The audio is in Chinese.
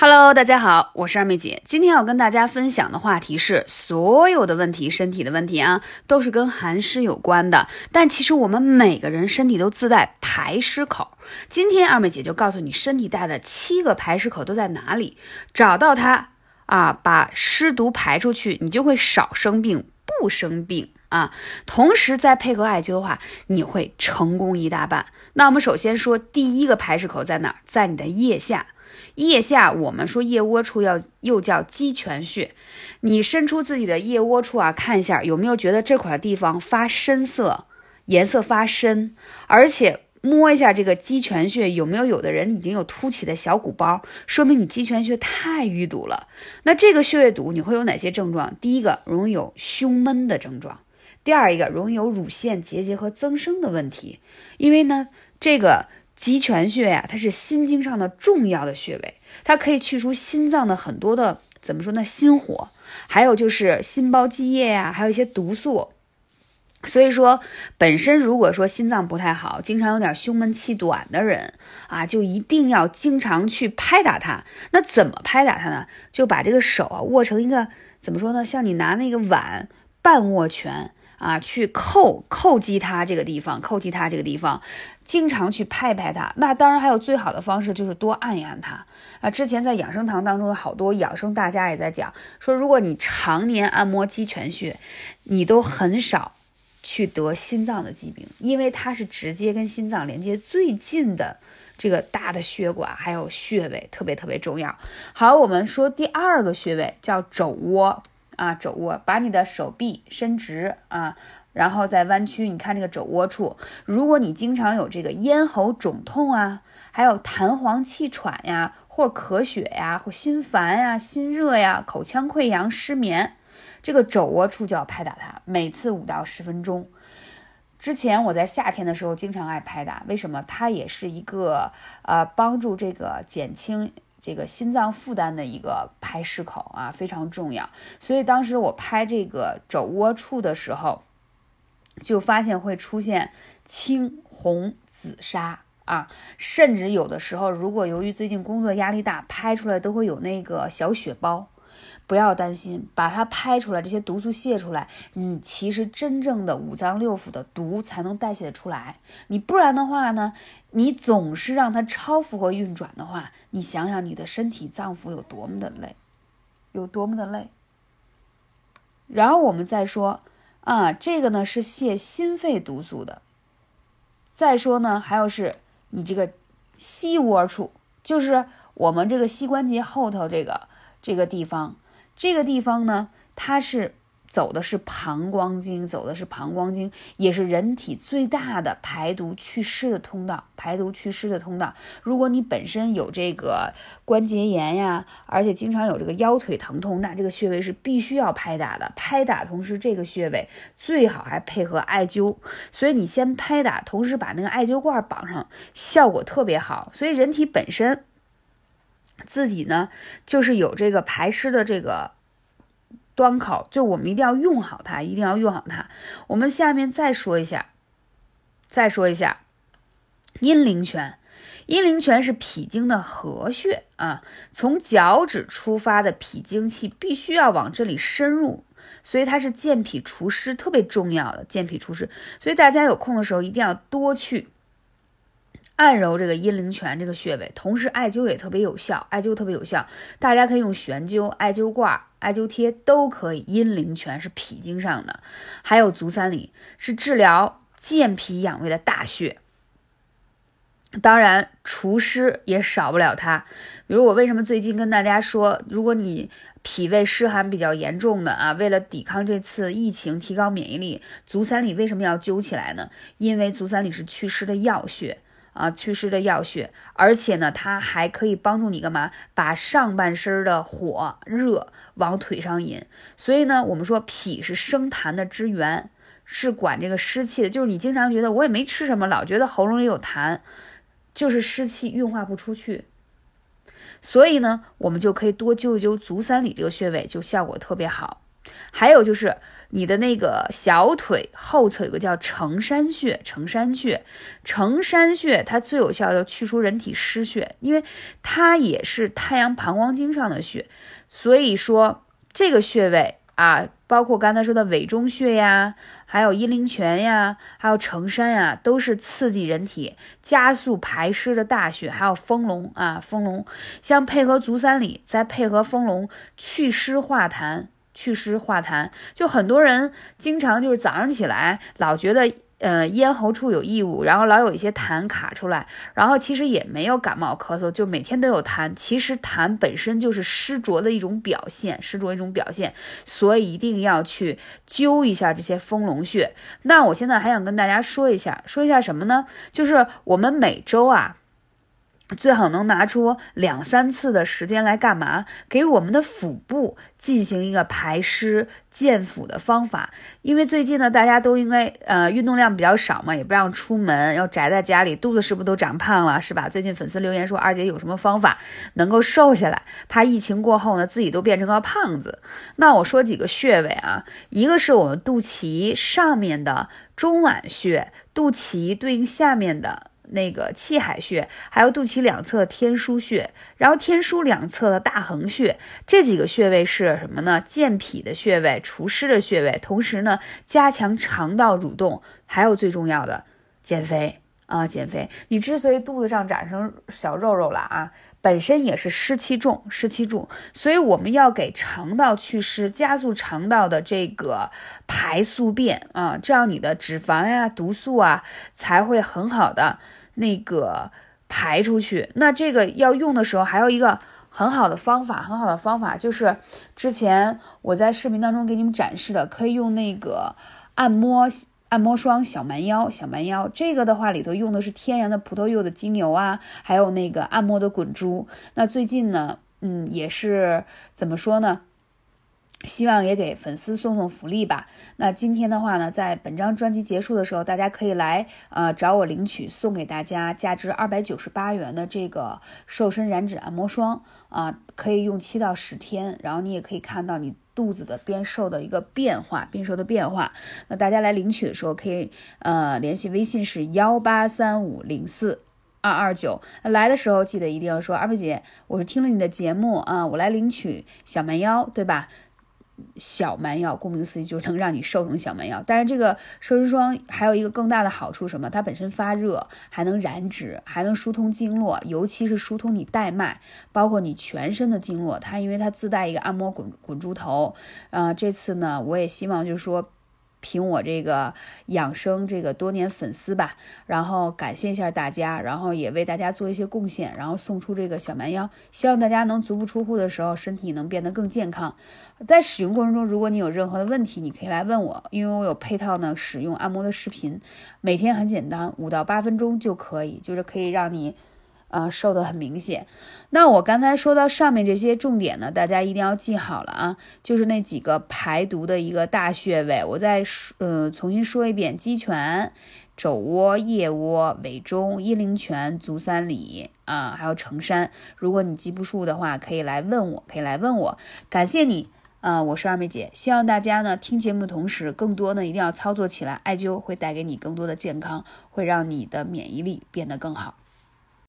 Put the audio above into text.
Hello，大家好，我是二妹姐。今天要跟大家分享的话题是，所有的问题，身体的问题啊，都是跟寒湿有关的。但其实我们每个人身体都自带排湿口。今天二妹姐就告诉你，身体带的七个排湿口都在哪里，找到它啊，把湿毒排出去，你就会少生病，不生病啊。同时再配合艾灸的话，你会成功一大半。那我们首先说第一个排湿口在哪儿？在你的腋下。腋下，我们说腋窝处要又叫鸡泉穴。你伸出自己的腋窝处啊，看一下有没有觉得这块地方发深色，颜色发深，而且摸一下这个鸡泉穴有没有，有的人已经有凸起的小鼓包，说明你鸡泉穴太淤堵了。那这个穴位堵你会有哪些症状？第一个，容易有胸闷的症状；第二一个，容易有乳腺结节和增生的问题，因为呢，这个。极泉穴呀，它是心经上的重要的穴位，它可以去除心脏的很多的怎么说呢？心火，还有就是心包积液呀，还有一些毒素。所以说，本身如果说心脏不太好，经常有点胸闷气短的人啊，就一定要经常去拍打它。那怎么拍打它呢？就把这个手啊握成一个怎么说呢？像你拿那个碗半握拳。啊，去叩叩击它这个地方，叩击它这个地方，经常去拍拍它。那当然还有最好的方式就是多按一按它啊。之前在养生堂当中，好多养生大家也在讲，说如果你常年按摩鸡泉穴，你都很少去得心脏的疾病，因为它是直接跟心脏连接最近的这个大的血管，还有穴位特别特别重要。好，我们说第二个穴位叫肘窝。啊，肘窝，把你的手臂伸直啊，然后再弯曲。你看这个肘窝处，如果你经常有这个咽喉肿痛啊，还有痰黄气喘呀，或咳血呀，或心烦呀、心热呀、口腔溃疡、失眠，这个肘窝处就要拍打它，每次五到十分钟。之前我在夏天的时候经常爱拍打，为什么？它也是一个呃帮助这个减轻。这个心脏负担的一个排湿口啊，非常重要。所以当时我拍这个肘窝处的时候，就发现会出现青、红、紫砂啊，甚至有的时候，如果由于最近工作压力大，拍出来都会有那个小血包。不要担心，把它拍出来，这些毒素泄出来，你其实真正的五脏六腑的毒才能代谢出来。你不然的话呢，你总是让它超负荷运转的话，你想想你的身体脏腑有多么的累，有多么的累。然后我们再说啊，这个呢是泄心肺毒素的。再说呢，还有是你这个膝窝处，就是我们这个膝关节后头这个这个地方。这个地方呢，它是走的是膀胱经，走的是膀胱经，也是人体最大的排毒祛湿的通道，排毒祛湿的通道。如果你本身有这个关节炎呀，而且经常有这个腰腿疼痛，那这个穴位是必须要拍打的。拍打同时，这个穴位最好还配合艾灸。所以你先拍打，同时把那个艾灸罐绑上，效果特别好。所以人体本身。自己呢，就是有这个排湿的这个端口，就我们一定要用好它，一定要用好它。我们下面再说一下，再说一下阴陵泉。阴陵泉是脾经的合穴啊，从脚趾出发的脾经气必须要往这里深入，所以它是健脾除湿特别重要的，健脾除湿。所以大家有空的时候一定要多去。按揉这个阴陵泉这个穴位，同时艾灸也特别有效，艾灸特别有效，大家可以用悬灸、艾灸挂、艾灸贴都可以。阴陵泉是脾经上的，还有足三里是治疗健脾养胃的大穴。当然除湿也少不了它。比如我为什么最近跟大家说，如果你脾胃湿寒比较严重的啊，为了抵抗这次疫情，提高免疫力，足三里为什么要灸起来呢？因为足三里是祛湿的要穴。啊，祛湿的药穴，而且呢，它还可以帮助你干嘛？把上半身的火热往腿上引。所以呢，我们说脾是生痰的之源，是管这个湿气的。就是你经常觉得我也没吃什么，老觉得喉咙里有痰，就是湿气运化不出去。所以呢，我们就可以多灸一灸足三里这个穴位，就效果特别好。还有就是你的那个小腿后侧有个叫承山穴，承山穴，承山穴它最有效的去除人体湿血，因为它也是太阳膀胱经上的穴，所以说这个穴位啊，包括刚才说的委中穴呀。还有阴陵泉呀，还有承山呀，都是刺激人体、加速排湿的大穴。还有丰隆啊，丰隆，像配合足三里，再配合丰隆，去湿化痰，祛湿化痰。就很多人经常就是早上起来老觉得。呃，咽喉处有异物，然后老有一些痰卡出来，然后其实也没有感冒咳嗽，就每天都有痰。其实痰本身就是湿浊的一种表现，湿浊一种表现，所以一定要去灸一下这些丰隆穴。那我现在还想跟大家说一下，说一下什么呢？就是我们每周啊。最好能拿出两三次的时间来干嘛？给我们的腹部进行一个排湿健腹的方法。因为最近呢，大家都应该呃运动量比较少嘛，也不让出门，要宅在家里，肚子是不是都长胖了？是吧？最近粉丝留言说，二姐有什么方法能够瘦下来？怕疫情过后呢，自己都变成个胖子。那我说几个穴位啊，一个是我们肚脐上面的中脘穴，肚脐对应下面的。那个气海穴，还有肚脐两侧的天枢穴，然后天枢两侧的大横穴，这几个穴位是什么呢？健脾的穴位，除湿的穴位，同时呢，加强肠道蠕动，还有最重要的，减肥啊，减肥。你之所以肚子上长成小肉肉了啊，本身也是湿气重，湿气重，所以我们要给肠道祛湿，加速肠道的这个排宿便啊，这样你的脂肪呀、毒素啊才会很好的。那个排出去，那这个要用的时候，还有一个很好的方法，很好的方法就是之前我在视频当中给你们展示的，可以用那个按摩按摩霜小蛮腰，小蛮腰这个的话里头用的是天然的葡萄柚的精油啊，还有那个按摩的滚珠。那最近呢，嗯，也是怎么说呢？希望也给粉丝送送福利吧。那今天的话呢，在本张专辑结束的时候，大家可以来啊找我领取，送给大家价值二百九十八元的这个瘦身燃脂按摩霜啊，可以用七到十天，然后你也可以看到你肚子的变瘦的一个变化，变瘦的变化。那大家来领取的时候，可以呃联系微信是幺八三五零四二二九。来的时候记得一定要说二妹姐，我是听了你的节目啊，我来领取小蛮腰，对吧？小蛮腰，顾名思义就能让你瘦成小蛮腰。但是这个瘦身霜还有一个更大的好处，什么？它本身发热，还能燃脂，还能疏通经络，尤其是疏通你带脉，包括你全身的经络。它因为它自带一个按摩滚滚珠头，啊，这次呢，我也希望就是说。凭我这个养生这个多年粉丝吧，然后感谢一下大家，然后也为大家做一些贡献，然后送出这个小蛮腰，希望大家能足不出户的时候身体能变得更健康。在使用过程中，如果你有任何的问题，你可以来问我，因为我有配套呢使用按摩的视频，每天很简单，五到八分钟就可以，就是可以让你。啊，瘦的很明显。那我刚才说到上面这些重点呢，大家一定要记好了啊，就是那几个排毒的一个大穴位。我再说，嗯，重新说一遍：鸡泉、肘窝、腋窝、尾中、阴陵泉、足三里啊，还有承山。如果你记不住的话，可以来问我，可以来问我。感谢你啊，我是二妹姐。希望大家呢听节目的同时，更多呢一定要操作起来。艾灸会带给你更多的健康，会让你的免疫力变得更好。